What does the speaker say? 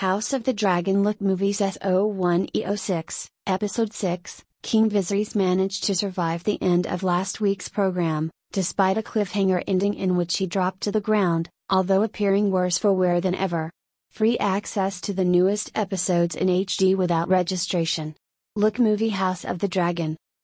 House of the Dragon Look Movies S01e06. Episode 6 King Viserys managed to survive the end of last week's program, despite a cliffhanger ending in which he dropped to the ground, although appearing worse for wear than ever. Free access to the newest episodes in HD without registration. Look Movie House of the Dragon.